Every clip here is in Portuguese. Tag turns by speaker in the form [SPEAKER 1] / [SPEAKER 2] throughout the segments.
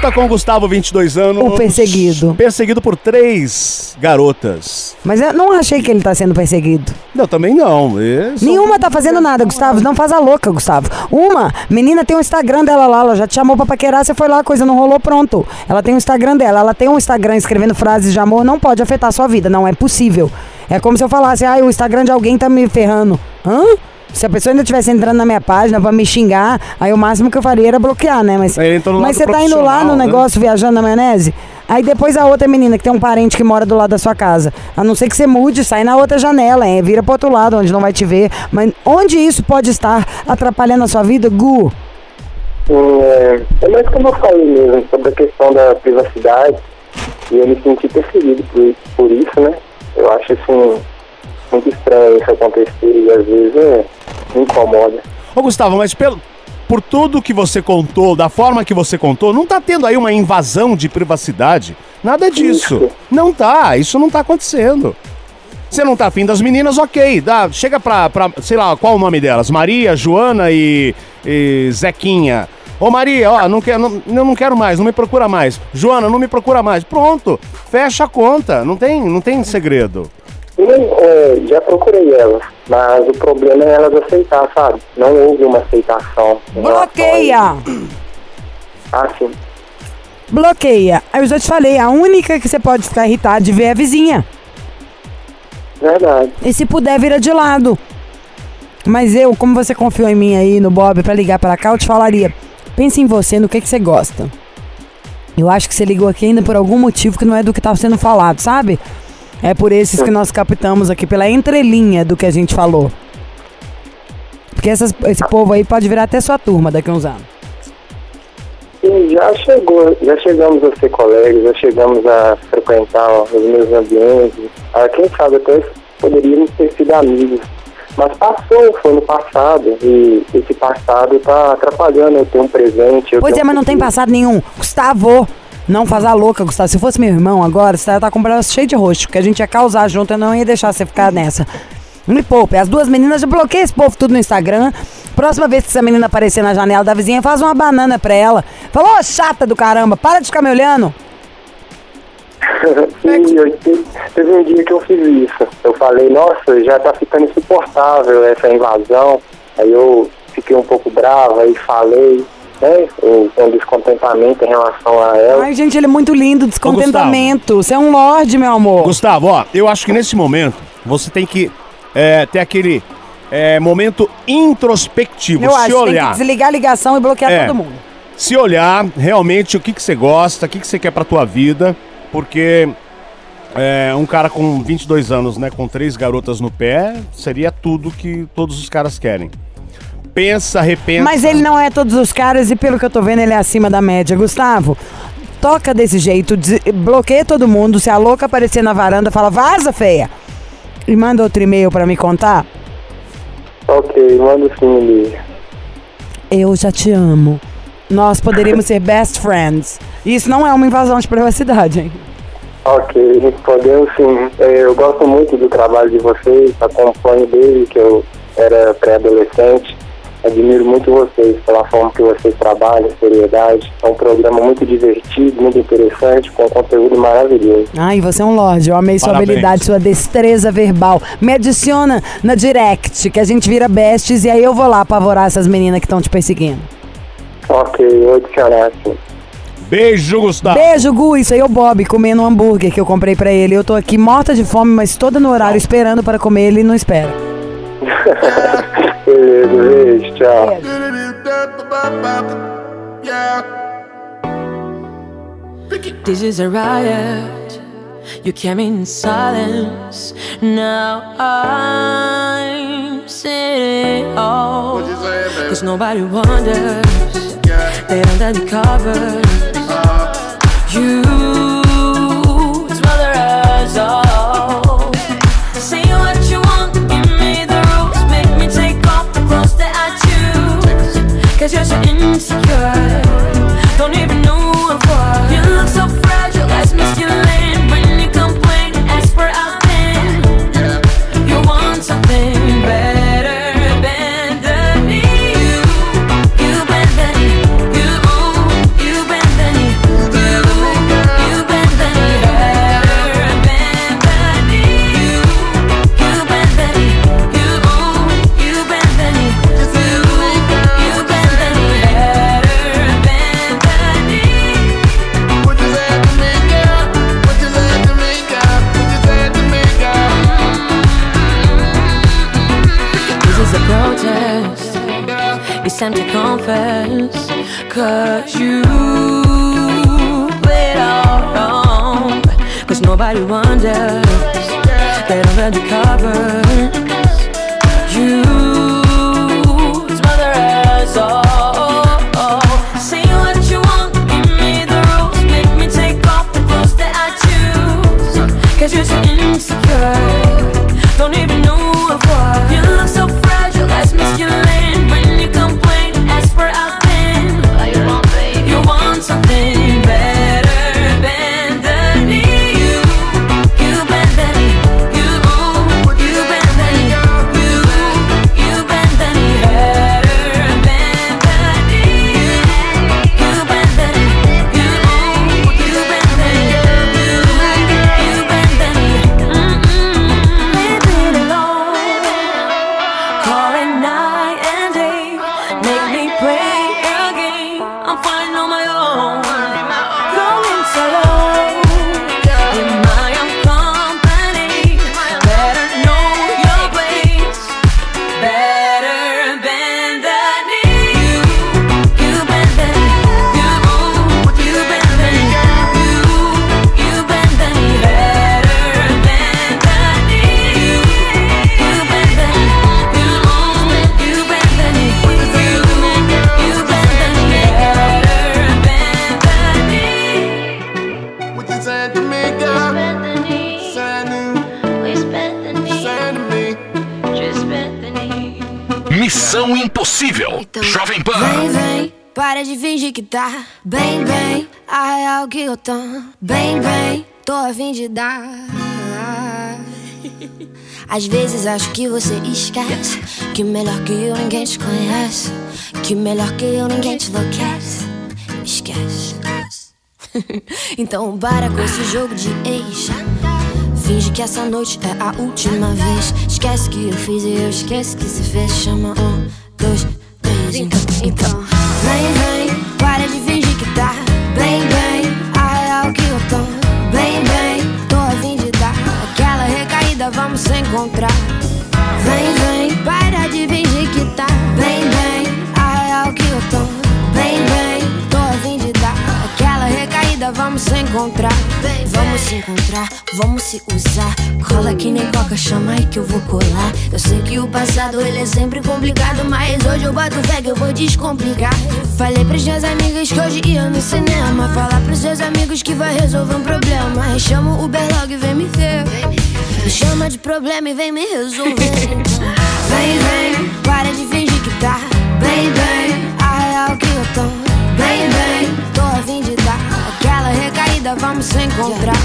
[SPEAKER 1] volta com o Gustavo, 22 anos.
[SPEAKER 2] O perseguido.
[SPEAKER 1] Perseguido por três garotas.
[SPEAKER 2] Mas eu não achei que ele tá sendo perseguido.
[SPEAKER 1] Não, também não. São-
[SPEAKER 2] Nenhuma tá fazendo nada, Gustavo. Não faz a louca, Gustavo. Uma, menina tem um Instagram dela lá, ela já te chamou pra paquerar, você foi lá, a coisa não rolou, pronto. Ela tem um Instagram dela, ela tem um Instagram escrevendo frases de amor, não pode afetar a sua vida, não é possível. É como se eu falasse, ah, o Instagram de alguém tá me ferrando. Hã? Se a pessoa ainda estivesse entrando na minha página pra me xingar, aí o máximo que eu faria era bloquear, né? Mas, mas você tá indo lá no
[SPEAKER 1] né?
[SPEAKER 2] negócio viajando na maionese? Aí depois a outra menina que tem um parente que mora do lado da sua casa. A não ser que você mude, sai na outra janela, hein? vira pro outro lado, onde não vai te ver. Mas onde isso pode estar atrapalhando a sua vida, Gu?
[SPEAKER 3] É, é mais como eu falei mesmo, sobre a questão da privacidade, e eu me senti perseguido por, por isso, né? Eu acho assim, muito estranho isso acontecer e às vezes é, me incomoda.
[SPEAKER 1] Ô, Gustavo, mas pelo, por tudo que você contou, da forma que você contou, não tá tendo aí uma invasão de privacidade? Nada disso.
[SPEAKER 3] Isso.
[SPEAKER 1] Não tá, isso não tá acontecendo. Você não tá afim das meninas, ok. Dá, chega pra, pra, sei lá, qual o nome delas? Maria, Joana e, e Zequinha. Ô Maria, ó, não, quer, não, eu não quero mais, não me procura mais. Joana, não me procura mais. Pronto, fecha a conta. Não tem, não tem segredo.
[SPEAKER 3] E, é, já procurei elas, mas o problema é elas aceitar, sabe? Não houve uma aceitação.
[SPEAKER 2] Bloqueia!
[SPEAKER 3] Ah, sim.
[SPEAKER 2] Bloqueia. Aí eu já te falei, a única que você pode ficar irritado de ver é a vizinha.
[SPEAKER 3] Verdade.
[SPEAKER 2] E se puder, vira de lado. Mas eu, como você confiou em mim aí no Bob pra ligar pra cá, eu te falaria. Pense em você, no que, que você gosta. Eu acho que você ligou aqui ainda por algum motivo que não é do que tá sendo falado, sabe? É por esses que nós captamos aqui, pela entrelinha do que a gente falou. Porque essas- esse povo aí pode virar até sua turma daqui a uns anos.
[SPEAKER 3] E já chegou, já chegamos a ser colegas, já chegamos a frequentar os mesmos ambientes. Ah, quem sabe até poderíamos ter sido amigos. Mas passou, foi no passado. E esse passado tá atrapalhando eu ter um presente. eu
[SPEAKER 2] Pois é, mas não tem passado nenhum. Gustavo, não faz a louca, Gustavo. Se fosse meu irmão agora, você tá com o braço cheio de roxo, porque a gente ia causar junto, eu não ia deixar você ficar nessa. Me poupe. As duas meninas já bloqueiam esse povo tudo no Instagram. Próxima vez que essa menina aparecer na janela da vizinha, faz uma banana pra ela. Falou, ô chata do caramba, para de ficar me olhando.
[SPEAKER 3] Sim, eu te- teve um dia que eu fiz isso. Eu falei, nossa, já tá ficando insuportável essa invasão. Aí eu fiquei um pouco brava e falei, né, um, um descontentamento em relação a ela.
[SPEAKER 2] Ai, gente, ele é muito lindo, descontentamento. Você é um lorde, meu amor.
[SPEAKER 1] Gustavo, ó, eu acho que nesse momento você tem que é, ter aquele é, momento introspectivo.
[SPEAKER 2] Eu
[SPEAKER 1] se
[SPEAKER 2] acho que tem que
[SPEAKER 1] olhar.
[SPEAKER 2] desligar a ligação e bloquear
[SPEAKER 1] É.
[SPEAKER 2] todo mundo.
[SPEAKER 1] se olhar realmente o que, que você gosta, o que, que você quer pra tua vida, porque é, um cara com 22 anos, né, com três garotas no pé, seria tudo que todos os caras querem. Pensa, repensa.
[SPEAKER 2] Mas ele não é todos os caras e pelo que eu tô vendo, ele é acima da média. Gustavo, toca desse jeito, bloqueia todo mundo. Se a louca aparecer na varanda, fala, vaza, feia. E manda outro e-mail pra me contar.
[SPEAKER 3] Ok, manda sim, Eli.
[SPEAKER 2] Eu já te amo. Nós poderíamos ser best friends. Isso não é uma invasão de privacidade, hein?
[SPEAKER 3] Ok, podemos sim. É, Eu gosto muito do trabalho de vocês, acompanho desde que eu era pré-adolescente. Admiro muito vocês pela forma que vocês trabalham, seriedade. É um programa muito divertido, muito interessante, com conteúdo maravilhoso.
[SPEAKER 2] Ai, você é um lorde. Eu amei sua
[SPEAKER 1] Parabéns.
[SPEAKER 2] habilidade, sua destreza verbal. Me adiciona na direct, que a gente vira bestes e aí eu vou lá apavorar essas meninas que estão te perseguindo.
[SPEAKER 3] Ok, eu adicionar sim.
[SPEAKER 1] Beijo, Gustavo.
[SPEAKER 2] Beijo, Gu. Isso aí é o Bob comendo um hambúrguer que eu comprei pra ele. Eu tô aqui morta de fome, mas toda no horário esperando para comer. Ele não espera.
[SPEAKER 3] Beleza, beijo, tchau.
[SPEAKER 4] This is a riot. You came in silence. Now I'm sitting all. Cause nobody wonders. They don't let me cover. You Cause you're so insecure. Time to confess. Cause you played all wrong. Cause nobody wonders. Read the covers. You smother us all.
[SPEAKER 5] Impossível. Jovem Pan.
[SPEAKER 6] Vem, vem, para de fingir que tá bem, bem. A real que eu tô bem, bem. Tô a fim de dar. Às vezes acho que você esquece Que melhor que eu ninguém te conhece Que melhor que eu ninguém te enlouquece Esquece Então para com esse jogo de ex Finge que essa noite é a última vez. Esquece que eu fiz e eu esqueço que se fez. Chama um, dois, três Então, então. Vem, vem, para de fingir que tá. Bem, bem, a real que eu tô. Bem, bem, tô a fim de dar. Aquela recaída vamos se encontrar recaída vamos se encontrar. Vamos se encontrar, vamos se usar. Cola que nem coca, chama aí que eu vou colar. Eu sei que o passado ele é sempre complicado Mas hoje eu boto fé que eu vou descomplicar. Falei pros meus amigos que hoje ia no cinema. Falar pros seus amigos que vai resolver um problema. Chama o Uber logo e vem me ver. Me chama de problema e vem me resolver. Vem, vem, para de fingir que tá. Bem, recaída vamos se encontrar.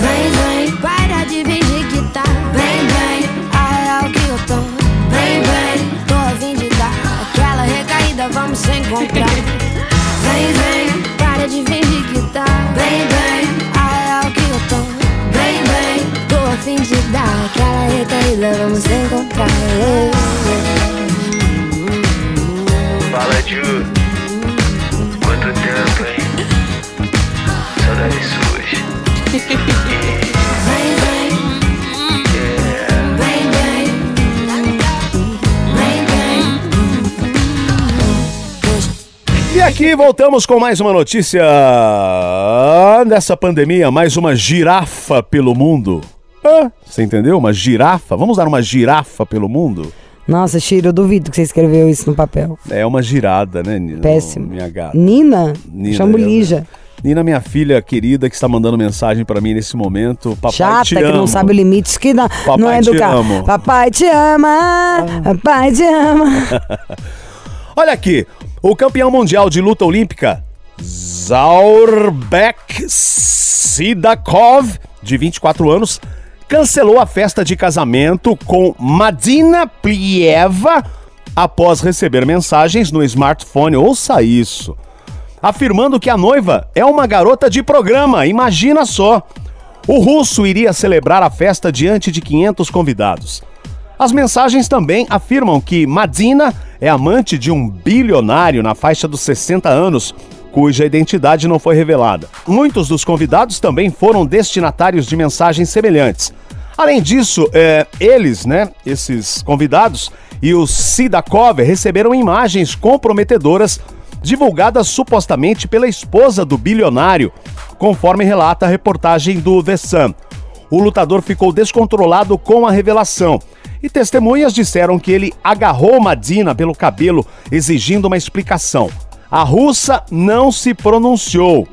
[SPEAKER 6] Vem, vem, para de fingir que tá. Bem, bem, a real que eu tô. Bem, bem, tô a fim de dar. Aquela recaída vamos se encontrar. Vem, vem, para de fingir que tá. Bem, bem, a real que eu tô. Bem, bem, tô a fim de dar. Aquela recaída vamos se encontrar.
[SPEAKER 7] Fala, Ju. Quanto tempo, hein?
[SPEAKER 1] E aqui voltamos com mais uma notícia dessa pandemia, mais uma girafa pelo mundo. Ah, você entendeu? Uma girafa? Vamos dar uma girafa pelo mundo?
[SPEAKER 2] Nossa, Chiro, eu duvido que você escreveu isso no papel.
[SPEAKER 1] É uma girada, né, Nina?
[SPEAKER 2] Péssimo.
[SPEAKER 1] Minha gata.
[SPEAKER 2] Nina?
[SPEAKER 1] Nina,
[SPEAKER 2] Chamo
[SPEAKER 1] eu-
[SPEAKER 2] Lígia.
[SPEAKER 1] Nina, minha filha querida, que está mandando mensagem pra mim nesse momento. Papai
[SPEAKER 2] Chata,
[SPEAKER 1] te
[SPEAKER 2] que
[SPEAKER 1] amo.
[SPEAKER 2] não sabe o limite, isso que não,
[SPEAKER 1] Papai
[SPEAKER 2] não é
[SPEAKER 1] te
[SPEAKER 2] educar.
[SPEAKER 1] amo. Ah.
[SPEAKER 2] Papai te ama, papai te ama.
[SPEAKER 1] Olha aqui, o campeão mundial de luta olímpica, Zaurbek Sidakov, de 24 anos, cancelou a festa de casamento com Madina Plieva após receber mensagens no smartphone. Ouça isso. Afirmando que a noiva é uma garota de programa, imagina só. O russo iria celebrar a festa diante de 500 convidados. As mensagens também afirmam que Madina é amante de um bilionário na faixa dos 60 anos, cuja identidade não foi revelada. Muitos dos convidados também foram destinatários de mensagens semelhantes. Além disso, é, eles, né, esses convidados e o Sidakov receberam imagens comprometedoras divulgadas supostamente pela esposa do bilionário, conforme relata a reportagem do The Sun. O lutador ficou descontrolado com a revelação e testemunhas disseram que ele agarrou Madina pelo cabelo, exigindo uma explicação. A russa não se pronunciou.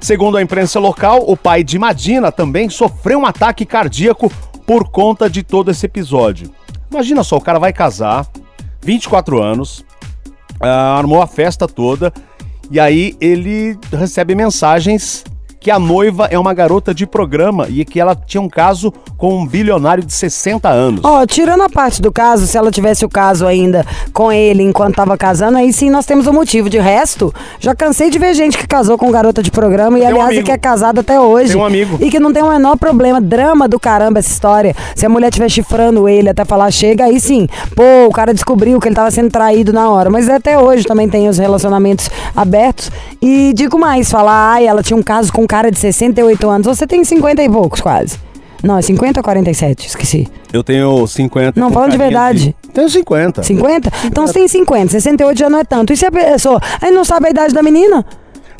[SPEAKER 1] Segundo a imprensa local, o pai de Madina também sofreu um ataque cardíaco por conta de todo esse episódio. Imagina só, o cara vai casar, 24 anos, armou a festa toda. E aí ele recebe mensagens que a noiva é uma garota de programa e que ela tinha um caso com um bilionário de 60 anos.
[SPEAKER 2] Ó, tirando a parte do caso, se ela tivesse o caso ainda com ele enquanto tava casando, aí sim nós temos um motivo. De resto, já cansei de ver gente que casou com garota de programa e,
[SPEAKER 1] Tem um
[SPEAKER 2] aliás,
[SPEAKER 1] amigo.
[SPEAKER 2] que é casada até hoje.
[SPEAKER 1] Tem um amigo.
[SPEAKER 2] E que não tem o menor problema. Drama do caramba essa história. Se a mulher estiver chifrando ele até falar chega, aí sim. Pô, o cara descobriu que ele tava sendo traído na hora. Mas até hoje também tem os relacionamentos abertos. E digo mais, falar, ai, ela tinha um caso com um cara de 68 anos. Você tem 50 e poucos quase. Não, é 50 ou 47? Esqueci.
[SPEAKER 1] Eu tenho 50.
[SPEAKER 2] Não, falando de verdade.
[SPEAKER 1] Tenho 50.
[SPEAKER 2] 50? Então você tem 50, 68 já não é tanto. E se a pessoa aí não sabe a idade da menina?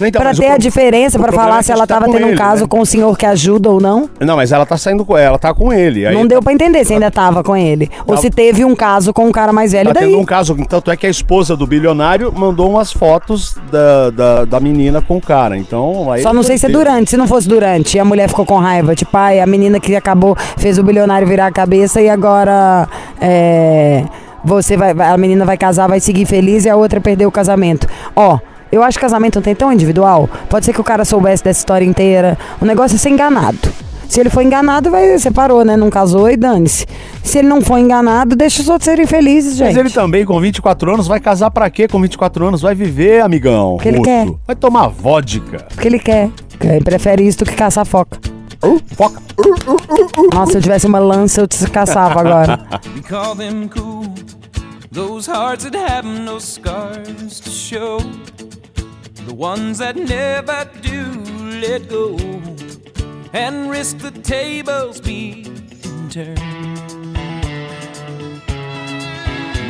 [SPEAKER 1] Então,
[SPEAKER 2] pra
[SPEAKER 1] mas o
[SPEAKER 2] ter a diferença,
[SPEAKER 1] problema
[SPEAKER 2] falar
[SPEAKER 1] é
[SPEAKER 2] se ela
[SPEAKER 1] tá
[SPEAKER 2] tava
[SPEAKER 1] com
[SPEAKER 2] tendo um
[SPEAKER 1] ele,
[SPEAKER 2] caso
[SPEAKER 1] né?
[SPEAKER 2] com o senhor que ajuda ou não.
[SPEAKER 1] Não, mas ela tá saindo com ela, tá com ele.
[SPEAKER 2] Não deu pra entender se ainda tava com ele. Ou
[SPEAKER 1] Tá-
[SPEAKER 2] se teve um caso com um cara mais velho
[SPEAKER 1] Tá
[SPEAKER 2] daí.
[SPEAKER 1] tendo um caso, tanto é que a esposa do bilionário mandou umas fotos da, da, da menina com o cara. Então, aí.
[SPEAKER 2] Só não sei se é
[SPEAKER 1] ter.
[SPEAKER 2] durante. Se não fosse durante e a mulher ficou com raiva. Tipo, ai, a menina que acabou, fez o bilionário virar a cabeça e agora é, você vai- a menina vai casar, vai seguir feliz e a outra perdeu o casamento. Ó, eu acho que casamento não tem tão individual. Pode ser que o cara soubesse dessa história inteira. O negócio é ser enganado. Se ele foi enganado, vai separou, né? Não casou e dane-se. Se ele não foi enganado, deixa os outros serem felizes, gente.
[SPEAKER 1] Mas ele também, com 24 anos, vai casar pra quê? Com 24 anos, vai viver, amigão.
[SPEAKER 2] Porque ele
[SPEAKER 1] Russo.
[SPEAKER 2] quer.
[SPEAKER 1] Vai tomar vodka.
[SPEAKER 2] Porque ele quer. Ele prefere isso do que caçar foca.
[SPEAKER 1] Uh, foca.
[SPEAKER 2] Nossa, se eu tivesse uma lança, eu te caçava agora.
[SPEAKER 8] We call them cool. Those hearts that have no scars to show. The ones that never do let go and risk the tables being turned.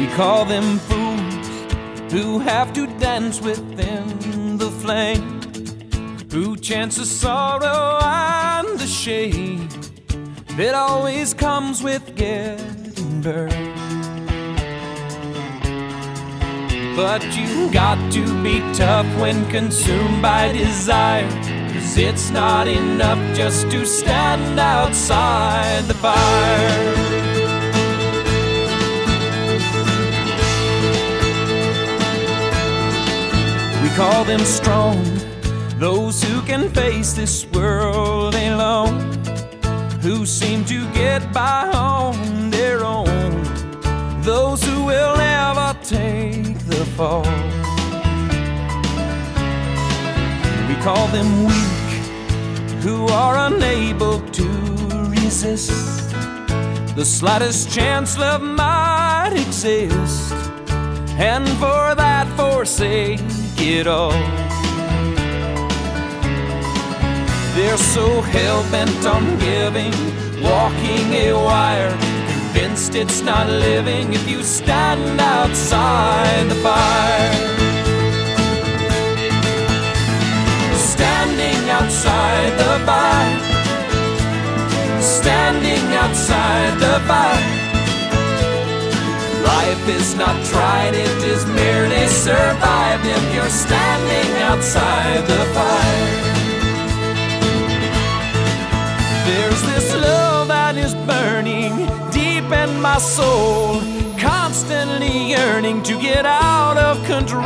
[SPEAKER 8] We call them fools who have to dance within the flame, who chance the sorrow and the shame that always comes with getting burned. But you got to be tough when consumed by desire. Cause it's not enough just to stand outside the fire. We call them strong, those who can face this world alone, who seem to get by on their own, those fall. We call them weak, who are unable to resist the slightest chance love might exist, and for that forsake it all. They're so hell bent on giving, walking a wire, convinced it's not living if you stand outside the fire. Standing outside the fire, standing outside the fire. Life is not tried, it is merely survived if you're standing outside the fire. There's this love that is burning my soul, constantly yearning to get out of control,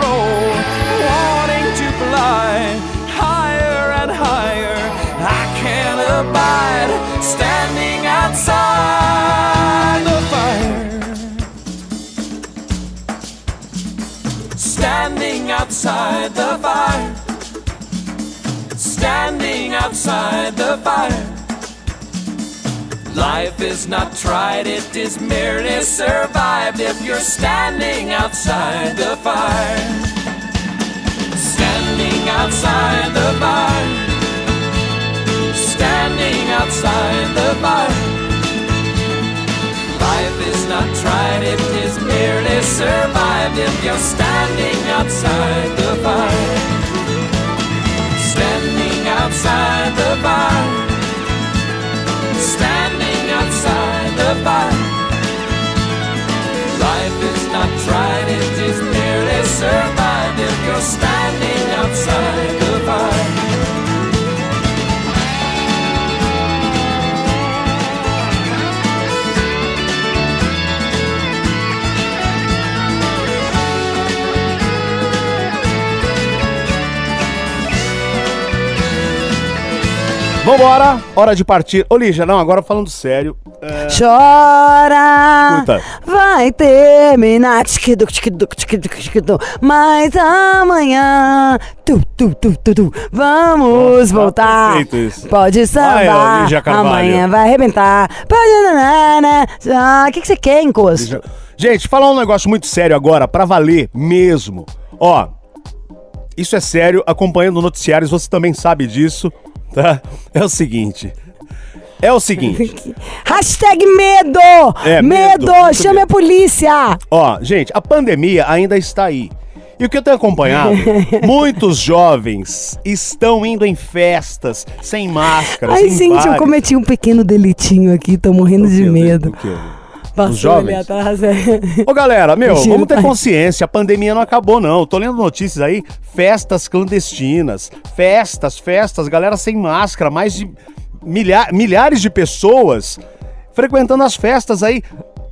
[SPEAKER 8] wanting to fly higher and higher. I can't abide standing outside the fire. Standing outside the fire. Standing outside the fire. Life is not tried, it is merely survived if you're standing outside the fire. Standing outside the fire. Standing outside the fire. Life is not tried, it is merely survived if you're standing outside the fire. Standing outside the fire. Life is not tried, it is merely survived if you're standing outside
[SPEAKER 1] Vambora, hora de partir. Ô, Lígia, não, agora falando sério. é,
[SPEAKER 2] Chora, vai terminar, tchiquidu, tchiquidu, tchiquidu, tchiquidu, mas amanhã, tu, tu, tu, tu, tu, vamos
[SPEAKER 1] tá
[SPEAKER 2] voltar.
[SPEAKER 1] perfeito isso.
[SPEAKER 2] Pode
[SPEAKER 1] Vai,
[SPEAKER 2] sambar,
[SPEAKER 1] Lígia Carvalho.
[SPEAKER 2] amanhã vai arrebentar. Pode nanana, ah, o que, que você quer, encosto?
[SPEAKER 1] Gente, falar um negócio muito sério agora, pra valer mesmo. Ó, isso é sério, acompanhando noticiários, você também sabe disso, tá? É o seguinte. É o seguinte.
[SPEAKER 2] Hashtag medo!
[SPEAKER 1] É, medo,
[SPEAKER 2] medo! Chame a polícia!
[SPEAKER 1] Ó, gente, a pandemia ainda está aí. E o que eu tenho acompanhado, muitos jovens estão indo em festas sem máscara,
[SPEAKER 2] Ai,
[SPEAKER 1] sem
[SPEAKER 2] gente, eu
[SPEAKER 1] bares.
[SPEAKER 2] cometi um pequeno delitinho aqui, tô morrendo de medo. Passou
[SPEAKER 1] Os jovens?
[SPEAKER 2] ali atrás, é.
[SPEAKER 1] Ô galera, meu,
[SPEAKER 2] Mentira,
[SPEAKER 1] vamos ter consciência, a pandemia não acabou não. Eu Tô lendo notícias aí, festas clandestinas, festas, festas, galera sem máscara, mais de milha- milhares de pessoas frequentando as festas aí.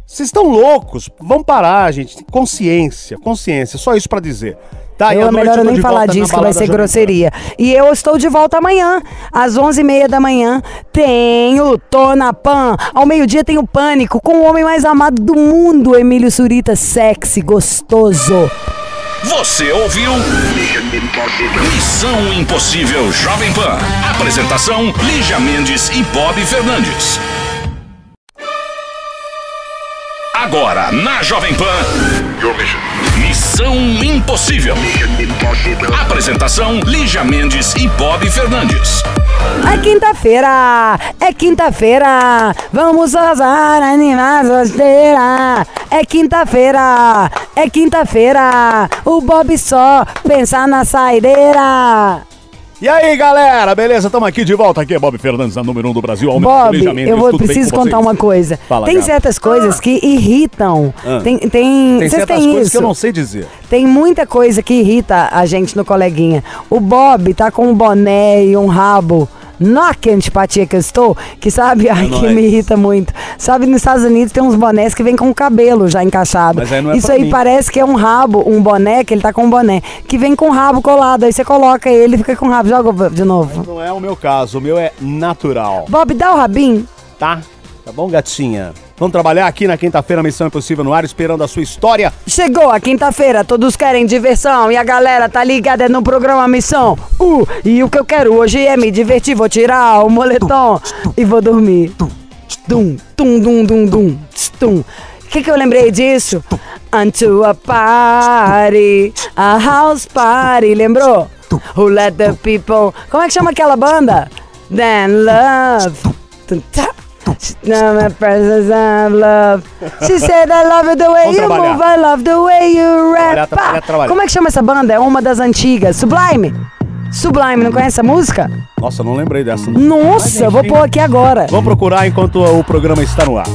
[SPEAKER 4] Vocês estão loucos. Vamos parar, gente. Consciência, consciência. Só isso pra dizer. Tá,
[SPEAKER 2] eu é
[SPEAKER 4] noite
[SPEAKER 2] melhor eu nem falar disso, que vai ser grosseria. E eu estou de volta amanhã, às 11h30 da manhã. Tenho Tô na Pan. Ao meio-dia tenho Pânico, com o homem mais amado do mundo, Emílio Surita, sexy, gostoso.
[SPEAKER 5] Você ouviu? Missão Impossível Jovem Pan. Apresentação: Lígia Mendes e Bob Fernandes. Agora, na Jovem Pan. Missão Impossível. Apresentação: Lígia Mendes e Bob Fernandes.
[SPEAKER 2] É quinta-feira, é quinta-feira, vamos azar, animar a esteira. É quinta-feira, é quinta-feira, o Bob só pensa na saideira.
[SPEAKER 4] E aí, galera, beleza? Estamos aqui de volta. Aqui é Bob Fernandes, a número 1 um do Brasil. Aumenta
[SPEAKER 2] Bob, eu vou, preciso contar
[SPEAKER 4] vocês?
[SPEAKER 2] uma coisa.
[SPEAKER 4] Fala,
[SPEAKER 2] tem
[SPEAKER 4] gata.
[SPEAKER 2] certas coisas que irritam.
[SPEAKER 4] Ah.
[SPEAKER 2] Tem, tem,
[SPEAKER 4] Tem certas coisas
[SPEAKER 2] isso.
[SPEAKER 4] que eu não sei dizer.
[SPEAKER 2] Tem muita coisa que irrita a gente no coleguinha. O Bob tá com um boné e um rabo. Nó que antipatia que eu estou, que sabe, ai, que
[SPEAKER 4] nóis.
[SPEAKER 2] me irrita muito. Sabe, nos Estados Unidos tem uns bonés que vem com o cabelo já encaixado.
[SPEAKER 4] Mas aí não é
[SPEAKER 2] Isso aí
[SPEAKER 4] mim.
[SPEAKER 2] parece que é um rabo, um boné, que ele tá com um boné, que vem com o rabo colado. Aí você coloca ele e fica com o rabo. Joga de novo.
[SPEAKER 4] Não é o meu caso, o meu é natural.
[SPEAKER 2] Bob, dá o rabinho.
[SPEAKER 4] Tá? Tá bom, gatinha? Vamos trabalhar aqui na quinta-feira, Missão Impossível no ar, esperando a sua história.
[SPEAKER 2] Chegou a quinta-feira, todos querem diversão e a galera tá ligada no programa Missão. Uh, e o que eu quero hoje é me divertir, vou tirar o moletom e vou dormir. Tum, tum, dum, dum, dum, tum. O que que eu lembrei disso? Unto a party, a house party, lembrou? Who let the people... Como é que chama aquela banda? Then love. Tum. No, my presence of love. She said I love it the way
[SPEAKER 4] Vamos
[SPEAKER 2] you
[SPEAKER 4] trabalhar.
[SPEAKER 2] move, I love the way you rap.
[SPEAKER 4] trabalhar, trabalhar.
[SPEAKER 2] Como é que chama essa banda? É uma das antigas. Sublime. Sublime, não conhece essa música?
[SPEAKER 4] Nossa, eu não lembrei dessa.
[SPEAKER 2] Nossa, eu vou pôr aqui agora.
[SPEAKER 4] Vamos procurar enquanto o programa está no ar.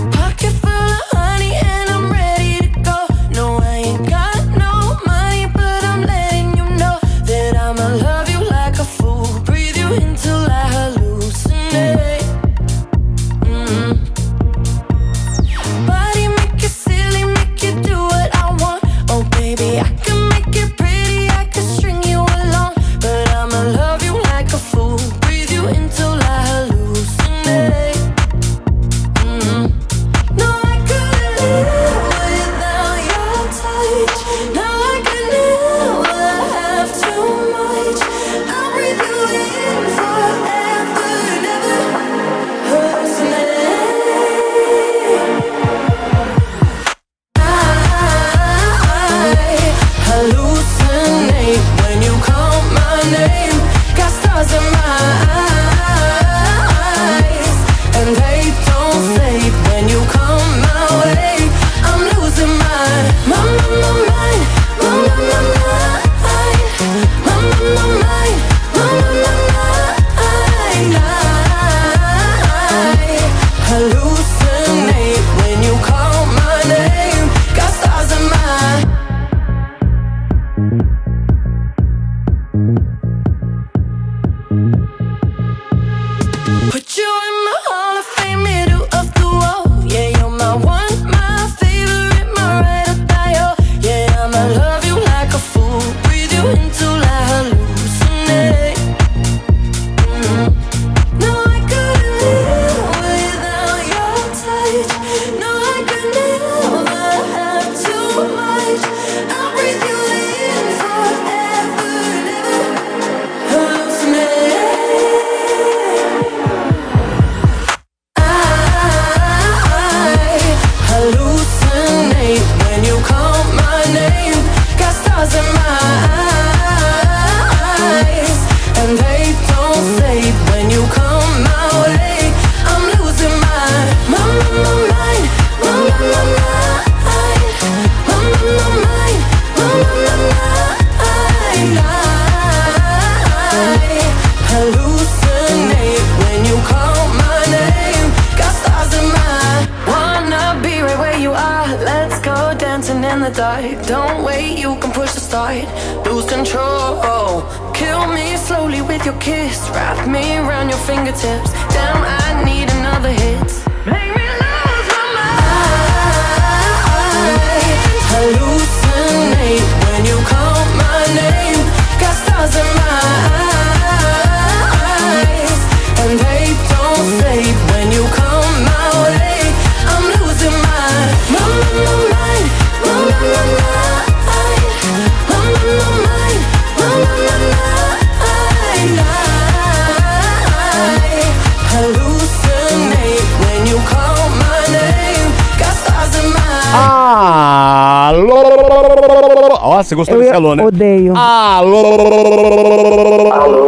[SPEAKER 1] Ó, você gostou
[SPEAKER 2] Eu
[SPEAKER 1] desse alô, né?
[SPEAKER 2] odeio.
[SPEAKER 1] Alô.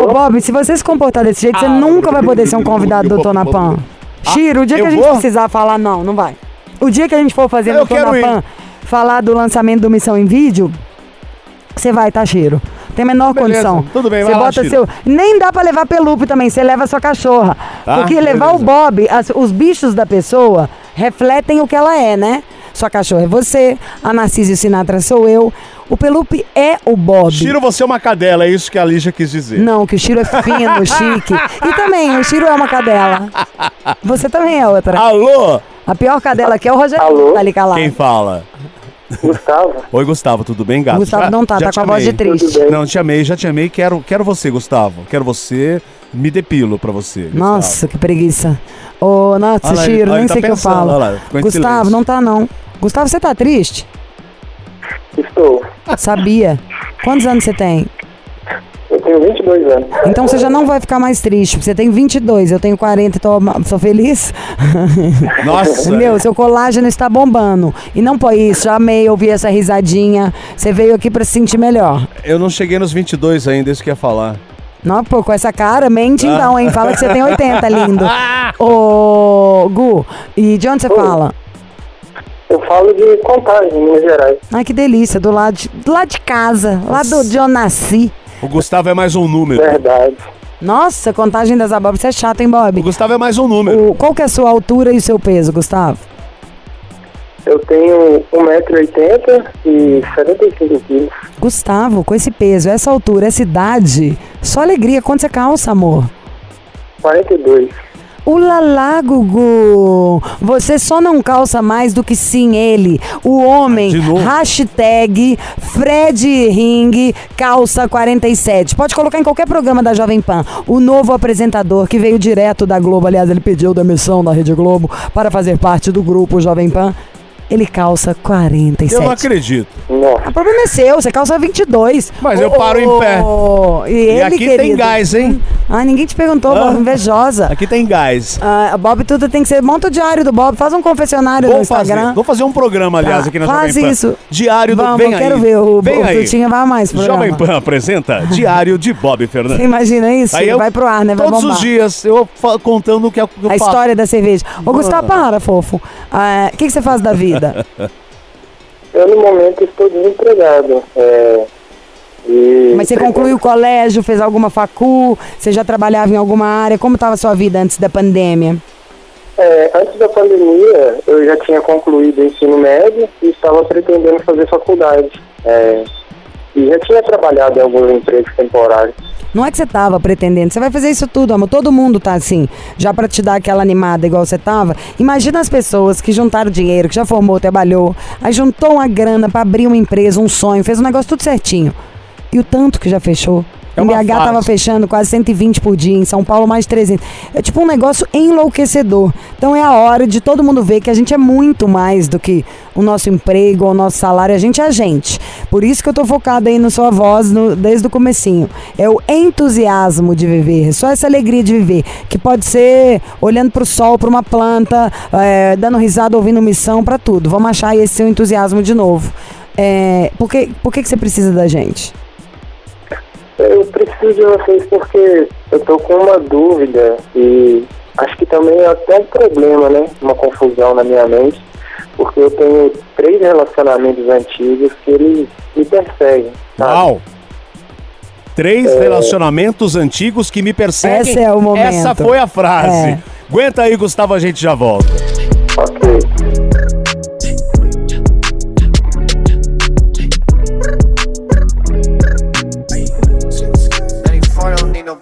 [SPEAKER 2] Ô, Bob, se você se comportar desse jeito, você nunca vai poder ser um convidado do Tonapan. Chiro, o dia que
[SPEAKER 1] eu
[SPEAKER 2] a gente
[SPEAKER 1] vou?
[SPEAKER 2] precisar falar, não, não vai. O dia que a gente for fazer
[SPEAKER 1] Eu
[SPEAKER 2] no
[SPEAKER 1] quero
[SPEAKER 2] Tonapan, falar do lançamento do Missão em Vídeo, você vai, tá, Chiro? Tem a menor
[SPEAKER 1] Beleza,
[SPEAKER 2] condição.
[SPEAKER 1] tudo bem,
[SPEAKER 2] Você
[SPEAKER 1] vai lá,
[SPEAKER 2] bota
[SPEAKER 1] Chiro.
[SPEAKER 2] seu. Nem dá pra levar pelupe também, você leva a sua cachorra.
[SPEAKER 1] Tá,
[SPEAKER 2] Porque levar o
[SPEAKER 1] beleza.
[SPEAKER 2] Bob, as- os bichos da pessoa refletem o que ela é, né? Sua cachorra é você, a Narcisa e o Sinatra sou eu. O pelupe é o Bob.
[SPEAKER 1] Chiro, você é uma cadela, é isso que a Lígia quis dizer.
[SPEAKER 2] Não, que o Chiro é fino, chique. E também, o Chiro é uma cadela. Você também é outra.
[SPEAKER 1] Alô?
[SPEAKER 2] A pior cadela aqui é o Rogério.
[SPEAKER 3] Alô?
[SPEAKER 2] Tá ali calado.
[SPEAKER 1] Quem fala?
[SPEAKER 3] Gustavo,
[SPEAKER 1] Oi, Gustavo, tudo bem, gato?
[SPEAKER 2] Gustavo não tá,
[SPEAKER 1] já
[SPEAKER 2] tá com a voz de triste.
[SPEAKER 1] Não, te amei, já te amei. Quero, quero você, Gustavo. Quero você. Me depilo pra você. Gustavo.
[SPEAKER 2] Nossa, que preguiça. Ô, nossa,
[SPEAKER 1] ele-
[SPEAKER 2] Chiro, nem
[SPEAKER 1] tá
[SPEAKER 2] sei o que eu falo.
[SPEAKER 1] lá,
[SPEAKER 2] Gustavo,
[SPEAKER 1] silêncio.
[SPEAKER 2] não tá não. Gustavo, você tá triste?
[SPEAKER 3] estou.
[SPEAKER 2] Sabia. Quantos anos você tem?
[SPEAKER 3] Eu tenho 22 anos.
[SPEAKER 2] Então você já não vai ficar mais triste, porque você tem 22, eu tenho 40 e tô, sou feliz.
[SPEAKER 1] Nossa.
[SPEAKER 2] Meu, seu colágeno está bombando. E não põe isso, já amei ouvir essa risadinha. Você veio aqui pra se sentir melhor.
[SPEAKER 1] Eu não cheguei nos 22 ainda, isso que eu ia falar.
[SPEAKER 2] Não, pô, com essa cara, mente
[SPEAKER 1] Ah.
[SPEAKER 2] então, hein? Fala que você tem 80, lindo. Ô, Gu, e de onde você fala?
[SPEAKER 3] Eu falo de contagem, em Minas Gerais.
[SPEAKER 2] Ai, que delícia, do lado de, do lado de casa, lá do, de onde eu nasci.
[SPEAKER 1] O Gustavo é mais um número.
[SPEAKER 3] Verdade.
[SPEAKER 2] Nossa, contagem das abóboras, você é chato, hein,
[SPEAKER 1] O
[SPEAKER 2] Bob?
[SPEAKER 1] Gustavo é mais um número.
[SPEAKER 2] O, qual que é a sua altura e o seu peso, Gustavo?
[SPEAKER 3] Eu tenho 1,80m e 75 quilos.
[SPEAKER 2] Gustavo, com esse peso, essa altura, essa idade, só alegria. Quanto você calça, amor?
[SPEAKER 3] 42.
[SPEAKER 2] Ulalá, Gugu! Você só não calça mais do que sim ele. O homem, hashtag Fred Ring calça 47. Pode colocar em qualquer programa da Jovem Pan. O novo apresentador que veio direto da Globo, aliás, ele pediu demissão da Rede Globo para fazer parte do grupo Jovem Pan. Ele calça 47.
[SPEAKER 1] Eu não acredito.
[SPEAKER 3] Nossa.
[SPEAKER 2] O problema é seu, você calça 22.
[SPEAKER 1] Mas eu paro em pé.
[SPEAKER 2] E, ele,
[SPEAKER 1] E aqui tem
[SPEAKER 2] querido?
[SPEAKER 1] gás, hein?
[SPEAKER 2] Ah, ninguém te perguntou,
[SPEAKER 1] Ah.
[SPEAKER 2] Bob, invejosa.
[SPEAKER 1] Aqui tem gás.
[SPEAKER 2] Ah, Bob, tudo tem que ser. Monta o diário do Bob, faz um confessionário no
[SPEAKER 1] Vamos fazer,
[SPEAKER 2] Instagram.
[SPEAKER 1] vamos fazer um programa, aliás,
[SPEAKER 2] Tá,
[SPEAKER 1] aqui na
[SPEAKER 2] faz
[SPEAKER 1] Jovem Pan.
[SPEAKER 2] isso.
[SPEAKER 1] Diário do
[SPEAKER 2] Vamos,
[SPEAKER 1] Vem
[SPEAKER 2] eu
[SPEAKER 1] aí.
[SPEAKER 2] quero ver. O,
[SPEAKER 1] Vem
[SPEAKER 2] o
[SPEAKER 1] aí.
[SPEAKER 2] Tutinha vai esse programa.
[SPEAKER 1] Jovem Pan apresenta Diário de Bob Fernandes.
[SPEAKER 2] Você imagina isso?
[SPEAKER 1] Aí eu-
[SPEAKER 2] vai pro ar, né? Vai
[SPEAKER 1] Todos
[SPEAKER 2] bombar.
[SPEAKER 1] os dias eu contando o que eu,
[SPEAKER 2] A
[SPEAKER 1] faço.
[SPEAKER 2] história da cerveja. Ô, Gustavo, para, fofo. Ah, O que, que você faz da vida?
[SPEAKER 3] Eu, no momento, estou desempregado. É, e
[SPEAKER 2] Mas você concluiu o colégio, fez alguma facu, você já trabalhava em alguma área? Como estava a sua vida antes da pandemia?
[SPEAKER 3] É, antes da pandemia, eu já tinha concluído o ensino médio e estava pretendendo fazer faculdade. É, e já tinha trabalhado em alguns empregos temporários.
[SPEAKER 2] Não é que você tava pretendendo, você vai fazer isso tudo, amor. Todo mundo tá assim, já pra te dar aquela animada igual você tava. Imagina as pessoas que juntaram dinheiro, que já formou, trabalhou, aí juntou uma grana pra abrir uma empresa, um sonho, fez um negócio tudo certinho. E o tanto que já fechou.
[SPEAKER 1] É
[SPEAKER 2] BH tava
[SPEAKER 1] fase.
[SPEAKER 2] fechando quase 120 por dia, em São Paulo mais 300. É tipo um negócio enlouquecedor. Então é a hora de todo mundo ver que a gente é muito mais do que o nosso emprego ou o nosso salário. A gente é a gente. Por isso que eu tô focada aí na sua voz no- desde o comecinho. É o entusiasmo de viver, só essa alegria de viver, que pode ser olhando pro sol, pra uma planta, é, dando risada, ouvindo missão, pra tudo. Vamos achar aí esse seu entusiasmo de novo. É, por que, por que, que você precisa da gente?
[SPEAKER 3] Eu preciso de vocês porque eu tô com uma dúvida e acho que também é até um problema, né? Uma confusão na minha mente, porque eu tenho três relacionamentos antigos que eles me perseguem. sabe?
[SPEAKER 1] Uau! Três relacionamentos antigos que me perseguem.
[SPEAKER 2] Esse é o momento.
[SPEAKER 1] Essa foi a frase.
[SPEAKER 2] É.
[SPEAKER 1] Aguenta aí, Gustavo, a gente já volta.
[SPEAKER 3] Ok.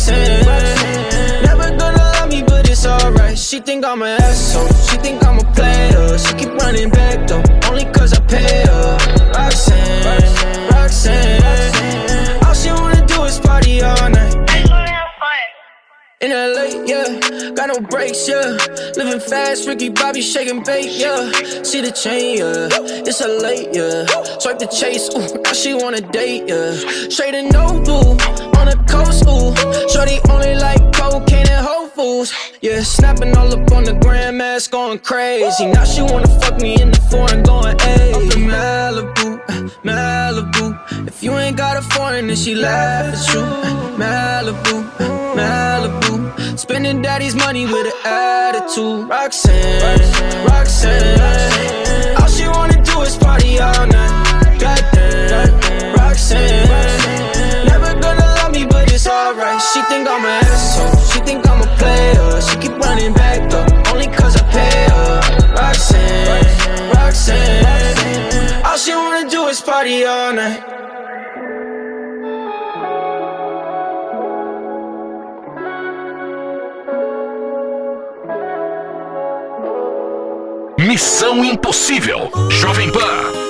[SPEAKER 9] Roxanne. Never gonna love me, but it's alright. She think I'm an asshole. She think I'm a player. She keep running back though, only cause I pay her. Roxanne, In LA, yeah, got no brakes, yeah. Living fast, Ricky Bobby shaking bait, yeah. See the chain, yeah. It's a late, yeah. Swipe the chase, ooh, now she wanna date, yeah. Straight and no on the coast, ooh. Shorty only like cocaine and Whole Foods, yeah. Snapping all up on the grandmas, going crazy. Now she wanna fuck me in the foreign, going, ayy. Up in Malibu, Malibu. If you ain't got a foreign, then she laugh at you. Malibu, Malibu. Spending daddy's money with an attitude. Roxanne, Roxanne. All she wanna do is party all night. Goddamn, Roxanne. Never gonna love me, but it's alright. She think I'm an party all night.
[SPEAKER 5] Missão Impossível. Jovem Pan.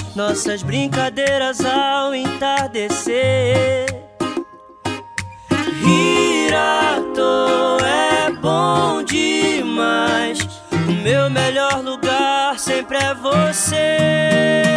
[SPEAKER 4] nossas brincadeiras ao entardecer. Toa é bom demais. O meu melhor lugar sempre é. Você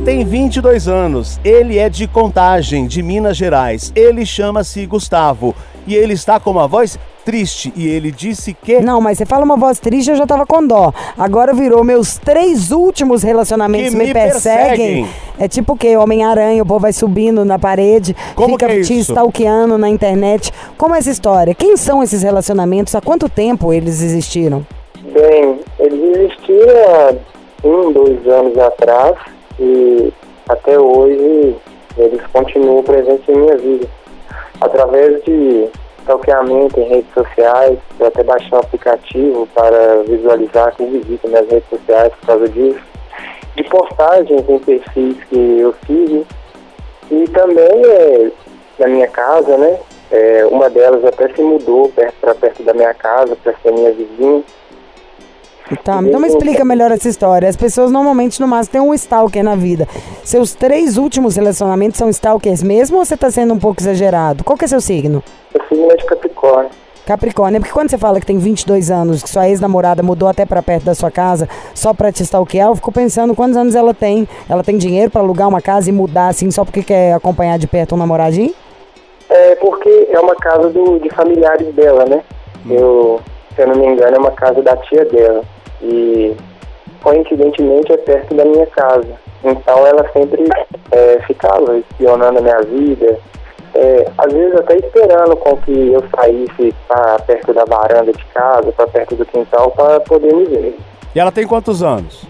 [SPEAKER 1] ele tem 22 anos. Ele é de Contagem, de Minas Gerais. Ele chama-se Gustavo. E ele está com uma voz triste. E ele disse que.
[SPEAKER 2] Não, mas você fala uma voz triste, eu já tava com dó. Agora virou meus três últimos relacionamentos
[SPEAKER 1] Que
[SPEAKER 2] me,
[SPEAKER 1] me
[SPEAKER 2] perseguem.
[SPEAKER 1] perseguem.
[SPEAKER 2] É tipo o quê? Homem-Aranha, o povo vai subindo na parede,
[SPEAKER 1] Como
[SPEAKER 2] fica
[SPEAKER 1] que é
[SPEAKER 2] te
[SPEAKER 1] isso?
[SPEAKER 2] stalkeando na internet. Como é essa história? Quem são esses relacionamentos? Há quanto tempo eles existiram?
[SPEAKER 3] Bem, eles existiram há um, dois anos atrás e até hoje eles continuam presentes em minha vida. Através de stalkeamento em redes sociais, eu até baixei um aplicativo para visualizar quem visita minhas redes sociais por causa disso. De postagens em perfis que eu sigo. E também é, na minha casa, né? É, uma delas até se mudou perto, para perto da minha casa, para ser minha vizinha.
[SPEAKER 2] Tá, então me explica melhor essa história. As pessoas normalmente no máximo têm um stalker na vida. Seus três últimos relacionamentos são stalkers mesmo ou você tá sendo um pouco exagerado? Qual que é seu signo?
[SPEAKER 3] Eu signo é de Capricórnio.
[SPEAKER 2] Capricórnio, porque quando você fala que tem 22 anos, que sua ex-namorada mudou até pra perto da sua casa só pra te stalkear, eu fico pensando quantos anos ela tem. Ela tem dinheiro pra alugar uma casa e mudar assim só porque quer acompanhar de perto um namoradinho?
[SPEAKER 3] É porque é uma casa do, de familiares dela, né? Eu, se eu não me engano, é uma casa da tia dela. E coincidentemente é perto da minha casa. Então ela sempre é, ficava espionando a minha vida. É, às vezes até esperando com que eu saísse para perto da varanda de casa, para perto do quintal, para poder me ver.
[SPEAKER 1] E ela tem quantos anos?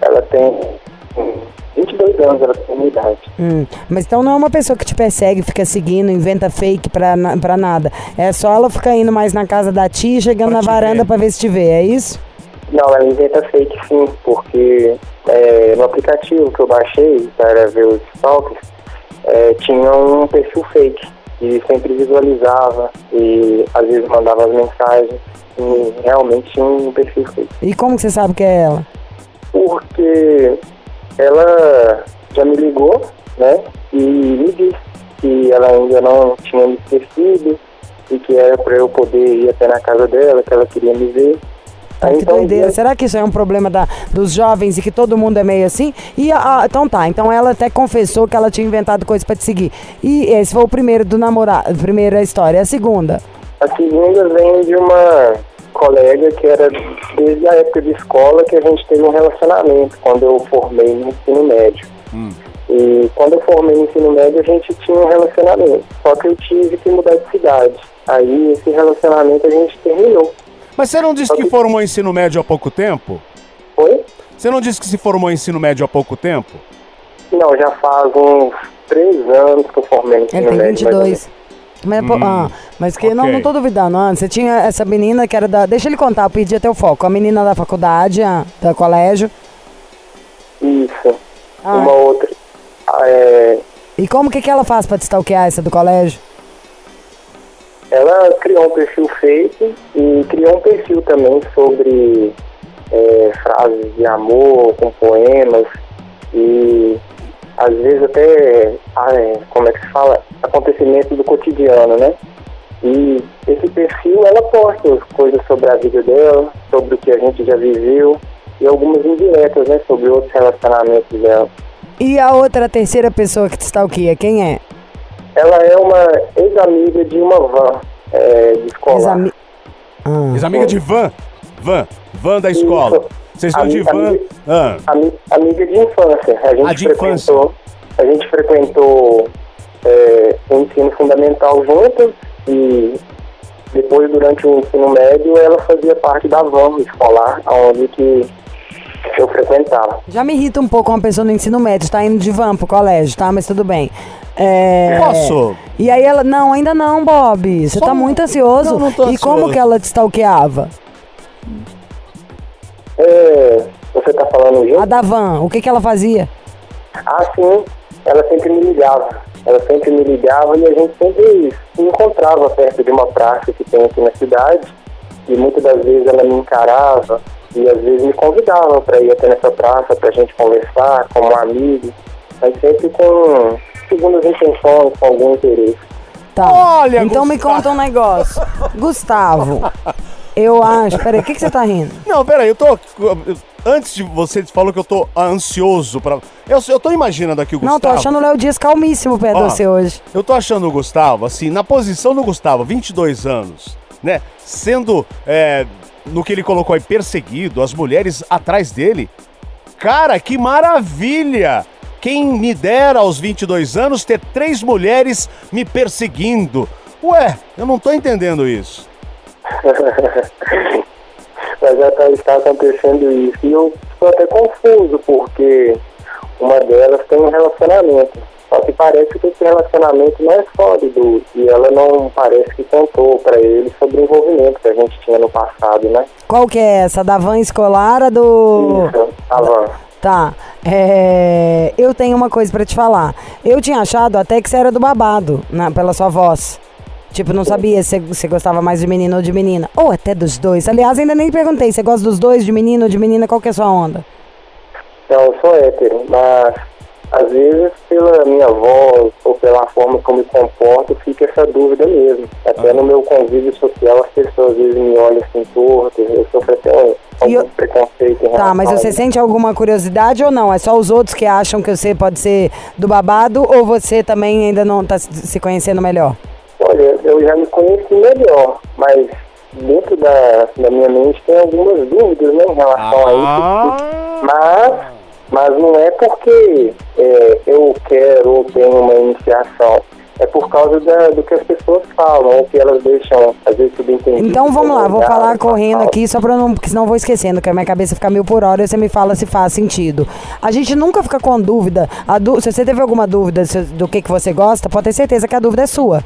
[SPEAKER 3] Ela tem hum, 22 anos, ela tem minha idade.
[SPEAKER 2] Hum, mas então não é uma pessoa que te persegue, fica seguindo, inventa fake pra, na- pra nada. É só ela ficar indo mais na casa da tia, e chegando
[SPEAKER 1] Pra
[SPEAKER 2] na varanda pra ver se te vê, é isso?
[SPEAKER 3] Não, ela inventa fake sim, porque é, no aplicativo que eu baixei para ver os stalkers, é, tinha um perfil fake e sempre visualizava e às vezes mandava as mensagens e realmente tinha um perfil fake.
[SPEAKER 2] E como você sabe que é ela?
[SPEAKER 3] Porque ela já me ligou, né, e me disse que ela ainda não tinha me esquecido e que era para eu poder ir até na casa dela, que ela queria me ver.
[SPEAKER 2] Que
[SPEAKER 3] então,
[SPEAKER 2] doideira. Será que isso é um problema da, dos jovens e que todo mundo é meio assim? E a- a- então tá, então ela até confessou que ela tinha inventado coisa pra te seguir. E esse foi o primeiro do namorado, a primeira história. A segunda?
[SPEAKER 3] A segunda vem de uma colega que era desde a época de escola que a gente teve um relacionamento, quando eu formei no ensino médio. E quando eu formei no ensino médio, a gente tinha um relacionamento. Só que eu tive que mudar de cidade. Aí esse relacionamento a gente terminou.
[SPEAKER 1] Mas você não disse que formou ensino médio há pouco tempo?
[SPEAKER 3] Foi?
[SPEAKER 1] Você não disse que se formou ensino médio há pouco tempo?
[SPEAKER 3] Não, já faz uns três anos que eu formei no ensino
[SPEAKER 2] Ele tem
[SPEAKER 3] médio. mais ou
[SPEAKER 2] 22. Mas, pô, ah, mas que não,
[SPEAKER 1] ok.
[SPEAKER 2] não tô duvidando. Você tinha essa menina que era da. Deixa ele contar, eu pedi até o foco. A menina da faculdade, a, do colégio.
[SPEAKER 3] Isso.
[SPEAKER 2] Ah.
[SPEAKER 3] Uma outra. ah, É,
[SPEAKER 2] E como que, que ela faz pra te stalkear essa do colégio?
[SPEAKER 3] Ela criou um perfil fake e criou um perfil também sobre é, frases de amor, com poemas e às vezes até, ah, é, como é que se fala, acontecimentos do cotidiano, né? E esse perfil ela posta coisas sobre a vida dela, sobre o que a gente já viveu e algumas indiretas, né? Sobre outros relacionamentos dela.
[SPEAKER 2] E a outra, a terceira pessoa que te stalkeia, quem é?
[SPEAKER 3] Ela é uma ex-amiga de uma van é, de escola.
[SPEAKER 2] Ex-ami- Ah.
[SPEAKER 1] Ex-amiga de van? Van. Van da escola.
[SPEAKER 3] Isso.
[SPEAKER 1] Vocês estão de van.
[SPEAKER 3] ami-
[SPEAKER 1] Ah,
[SPEAKER 3] Ami- amiga de infância. A gente
[SPEAKER 1] Ah, de
[SPEAKER 3] frequentou, a gente frequentou é, o ensino fundamental juntas e depois durante o ensino médio ela fazia parte da van escolar, onde que eu frequentava.
[SPEAKER 2] Já me irrita um pouco uma pessoa no ensino médio, tá indo de van pro colégio, tá? Mas tudo bem. É...
[SPEAKER 1] Posso?
[SPEAKER 2] E aí ela. Não, ainda não, Bob. Você
[SPEAKER 1] Só
[SPEAKER 2] tá
[SPEAKER 1] um-
[SPEAKER 2] muito ansioso.
[SPEAKER 1] Não, não tô
[SPEAKER 2] E como
[SPEAKER 1] ansioso.
[SPEAKER 2] que ela te stalkeava?
[SPEAKER 3] É, você tá falando
[SPEAKER 2] A
[SPEAKER 3] junto?
[SPEAKER 2] da van, o que que ela fazia?
[SPEAKER 3] Ah, sim. Ela sempre me ligava. Ela sempre me ligava e a gente sempre se encontrava perto de uma praça que tem aqui na cidade. E muitas das vezes ela me encarava e às vezes me convidava para ir até nessa praça para a gente conversar como um amigo, mas sempre com segundas intenções, com algum interesse.
[SPEAKER 2] Tá.
[SPEAKER 1] Olha,
[SPEAKER 2] então me
[SPEAKER 1] Gustavo.
[SPEAKER 2] conta um negócio. Gustavo, Eu acho. Peraí, o que, que você tá rindo?
[SPEAKER 1] Não, peraí, eu tô. Antes de você falou que eu tô ansioso pra. Eu, eu tô imaginando aqui o Gustavo.
[SPEAKER 2] Não, tô achando o Léo Dias calmíssimo perto
[SPEAKER 1] Ó,
[SPEAKER 2] de você hoje.
[SPEAKER 1] Eu tô achando o Gustavo, assim, na posição do Gustavo, 22 anos, né? Sendo, é, no que ele colocou aí, perseguido, as mulheres atrás dele. Cara, que maravilha! Quem me dera aos 22 anos ter três mulheres me perseguindo. Ué, eu não tô entendendo isso.
[SPEAKER 3] Mas já tá, está acontecendo isso. E eu estou até confuso, porque uma delas tem um relacionamento. Só que parece que esse relacionamento não é sólido. E ela não parece que contou para ele sobre o envolvimento que a gente tinha no passado, né?
[SPEAKER 2] Qual que é essa? Da van escolar, a do...
[SPEAKER 3] Isso, a van.
[SPEAKER 2] Tá. É, Eu tenho uma coisa pra te falar. Eu tinha achado até que você era do babado, na- pela sua voz. Tipo, não sabia se você gostava mais de menino ou de menina. Ou até dos dois. Aliás, ainda nem perguntei. Você gosta dos dois, de menino ou de menina? Qual que é a sua onda?
[SPEAKER 3] Então, eu sou hétero, mas às vezes pela minha voz ou pela forma como me comporto, fica essa dúvida mesmo. Até no meu convívio social, as pessoas às vezes me olham assim torto, eu sofro até um,
[SPEAKER 2] E eu-
[SPEAKER 3] algum preconceito
[SPEAKER 2] Tá, mas você sente alguma curiosidade ou não? É só os outros que acham que você pode ser do babado ou você também ainda não tá se conhecendo melhor?
[SPEAKER 3] Olha, eu já me conheci melhor, mas dentro da, da minha mente tem algumas dúvidas né, em relação a isso. Mas, mas não é porque é, eu quero ou tenho uma iniciação. É por causa da- do que as pessoas falam, ou que elas deixam, às vezes, subentendido.
[SPEAKER 2] Então vamos lá, vou falar correndo aqui só pra não. Porque senão vou esquecendo, que a minha cabeça fica mil por hora e você me fala se faz sentido. A gente nunca fica com dúvida. Dú- se você teve alguma dúvida do que, que você gosta, pode ter certeza que a dúvida é sua.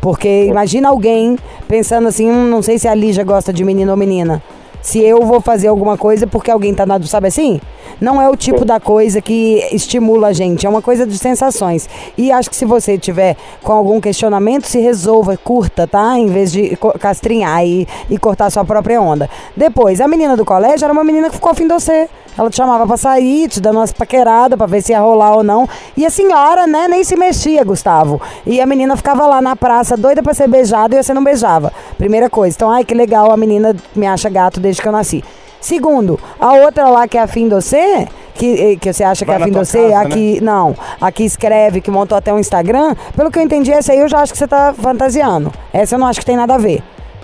[SPEAKER 2] Porque imagina alguém pensando assim, hum, não sei se a Lígia gosta de menino ou menina. Se eu vou fazer alguma coisa porque alguém tá nado, sabe assim? Não é o tipo da coisa que estimula a gente, é uma coisa de sensações. E acho que se você tiver com algum questionamento, se resolva, curta, tá? Em vez de castrinhar e, e cortar sua própria onda. Depois, a menina do colégio era uma menina que ficou afim de você. Ela te chamava pra sair, te dando umas paqueradas pra ver se ia rolar ou não. E a senhora, né, nem se mexia, Gustavo. E a menina ficava lá na praça, doida pra ser beijada e você não beijava. Primeira coisa. Então, ai, que legal, a menina me acha gato desde que eu nasci. Segundo, a outra lá que é afim de você, que, eh, que você acha que é
[SPEAKER 1] Vai
[SPEAKER 2] afim de você,
[SPEAKER 1] casa,
[SPEAKER 2] a que, não, a que escreve, que montou até um Instagram, pelo que eu entendi, essa aí eu já acho que você tá fantasiando. Essa eu não acho que tem nada a ver.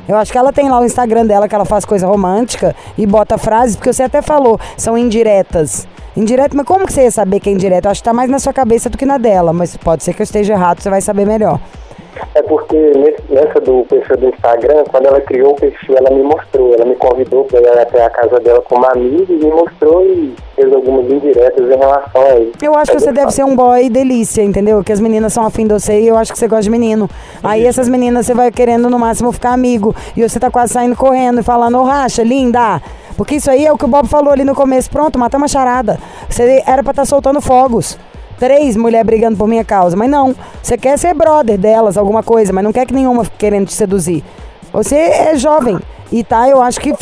[SPEAKER 2] Eu acho que ela tem lá o Instagram dela, que ela faz coisa romântica e bota frases, porque você até falou, são indiretas. Indireto, mas como que você ia saber que é indireto? Eu acho que tá mais na sua cabeça do que na dela, mas pode ser que eu esteja errado, você vai saber melhor.
[SPEAKER 3] É porque nessa do perfil do Instagram, quando ela criou o perfil, ela me mostrou, ela me convidou para ir até a casa dela como amiga e me mostrou e fez algumas indiretas em relação a isso.
[SPEAKER 2] Eu acho que
[SPEAKER 3] Mas
[SPEAKER 2] você deve
[SPEAKER 3] falo,
[SPEAKER 2] ser um boy delícia, entendeu? Que as meninas são afim de você e eu acho que você gosta de menino. Aí essas meninas você vai querendo no máximo ficar amigo. E você tá quase saindo correndo e falando, ô racha, linda. Porque isso aí é o que o Bob falou ali no começo. Pronto, matamos a charada. Você era pra estar soltando fogos. Três mulheres brigando por minha causa. Mas não. Você quer ser brother delas, alguma coisa, mas não quer que nenhuma fique querendo te seduzir. Você é jovem. E tá, eu acho que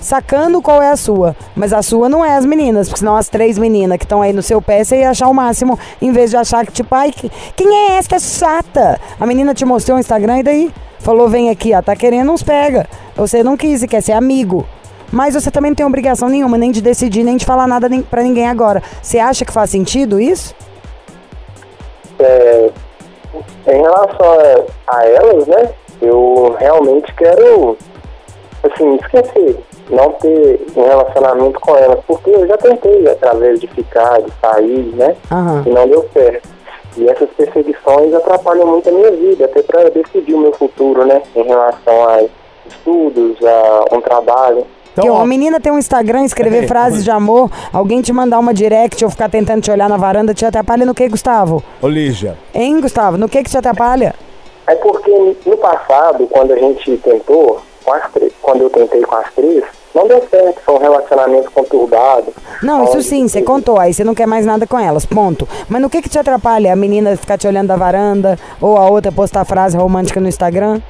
[SPEAKER 2] sacando qual é a sua. Mas a sua não é as meninas, porque senão as três meninas que estão aí no seu pé, você ia achar o máximo, em vez de achar que, tipo, ai, que- quem é essa chata? A menina te mostrou o Instagram e daí? Falou, vem aqui, ó, tá querendo uns pega. Você não quis e quer ser amigo. Mas você também não tem obrigação nenhuma, nem de decidir, nem de falar nada nem pra ninguém agora. Você acha que faz sentido isso?
[SPEAKER 3] É, em relação a, a elas, né, eu realmente quero, assim, esquecer, não ter um relacionamento com elas, porque eu já tentei através de ficar, de sair, né,
[SPEAKER 2] Aham.
[SPEAKER 3] e não deu certo. E essas perseguições atrapalham muito a minha vida, até para decidir o meu futuro, né, em relação a estudos, a um trabalho.
[SPEAKER 1] Então,
[SPEAKER 2] que
[SPEAKER 1] ó,
[SPEAKER 2] uma menina tem um Instagram, escrever
[SPEAKER 1] É.
[SPEAKER 2] frases de amor, alguém te mandar uma direct ou ficar tentando te olhar na varanda, te atrapalha no que, Gustavo?
[SPEAKER 1] Ô, Lígia,
[SPEAKER 2] Hein, Gustavo? No que que te atrapalha?
[SPEAKER 3] É porque no passado, quando a gente tentou, com as três, quando eu tentei com as três, não deu certo, foi um relacionamento conturbado.
[SPEAKER 2] Não, isso sim, você contou, aí você não quer mais nada com elas, ponto. Mas no que que te atrapalha? A menina ficar te olhando da varanda ou a outra postar frase romântica no Instagram?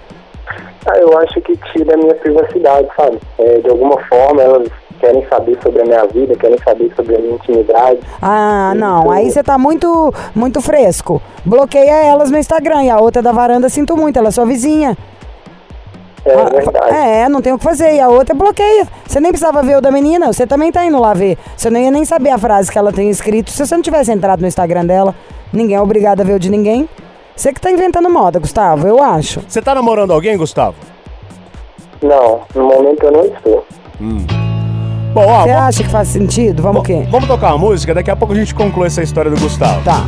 [SPEAKER 3] Ah, eu acho que tira a minha privacidade, sabe? É, de alguma forma elas querem saber sobre a minha vida, querem saber sobre a minha intimidade.
[SPEAKER 2] Ah, não. Tudo. Aí você tá muito, muito fresco. Bloqueia elas no Instagram e a outra da varanda, sinto muito, ela é sua vizinha.
[SPEAKER 3] É,
[SPEAKER 10] ah,
[SPEAKER 3] verdade.
[SPEAKER 10] é, não tem o que fazer. E a outra bloqueia. Você nem precisava ver o da menina, você também tá indo lá ver. Você não ia nem saber a frase que ela tem escrito se você não tivesse entrado no Instagram dela. Ninguém é obrigado a ver o de ninguém. Você que tá inventando moda, Gustavo, eu acho.
[SPEAKER 1] Você tá namorando alguém, Gustavo?
[SPEAKER 3] Não, no momento eu não estou. Hum.
[SPEAKER 1] Bom, ó,
[SPEAKER 10] Você
[SPEAKER 1] vamos...
[SPEAKER 10] acha que faz sentido? Vamos o quê?
[SPEAKER 1] Vamos tocar uma música, daqui a pouco a gente conclui essa história do Gustavo.
[SPEAKER 10] Tá.